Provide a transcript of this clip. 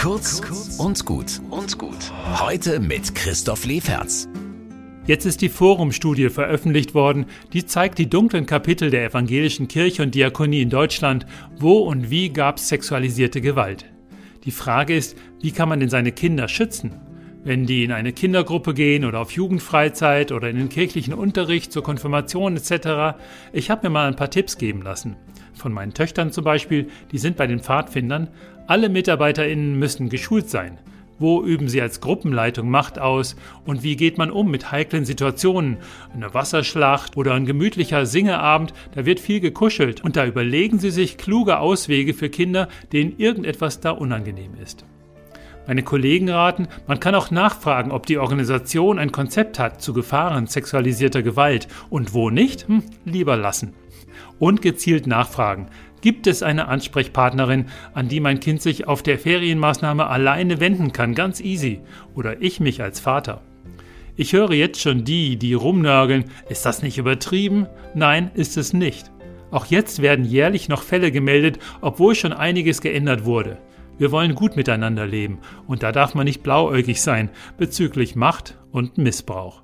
Kurz und gut und gut. Heute mit Christoph Leferz. Jetzt ist die Forum-Studie veröffentlicht worden, die zeigt die dunklen Kapitel der evangelischen Kirche und Diakonie in Deutschland. Wo und wie gab es sexualisierte Gewalt? Die Frage ist, wie kann man denn seine Kinder schützen? Wenn die in eine Kindergruppe gehen oder auf Jugendfreizeit oder in den kirchlichen Unterricht zur Konfirmation etc. Ich habe mir mal ein paar Tipps geben lassen. Von meinen Töchtern zum Beispiel, die sind bei den Pfadfindern. Alle MitarbeiterInnen müssen geschult sein. Wo üben sie als Gruppenleitung Macht aus und wie geht man um mit heiklen Situationen? Eine Wasserschlacht oder ein gemütlicher Singeabend, da wird viel gekuschelt und da überlegen sie sich kluge Auswege für Kinder, denen irgendetwas da unangenehm ist. Meine Kollegen raten, man kann auch nachfragen, ob die Organisation ein Konzept hat zu Gefahren sexualisierter Gewalt und wo nicht, hm, lieber lassen. Und gezielt nachfragen. Gibt es eine Ansprechpartnerin, an die mein Kind sich auf der Ferienmaßnahme alleine wenden kann, ganz easy? Oder ich mich als Vater? Ich höre jetzt schon die, die rumnörgeln, ist das nicht übertrieben? Nein, ist es nicht. Auch jetzt werden jährlich noch Fälle gemeldet, obwohl schon einiges geändert wurde. Wir wollen gut miteinander leben und da darf man nicht blauäugig sein bezüglich Macht und Missbrauch.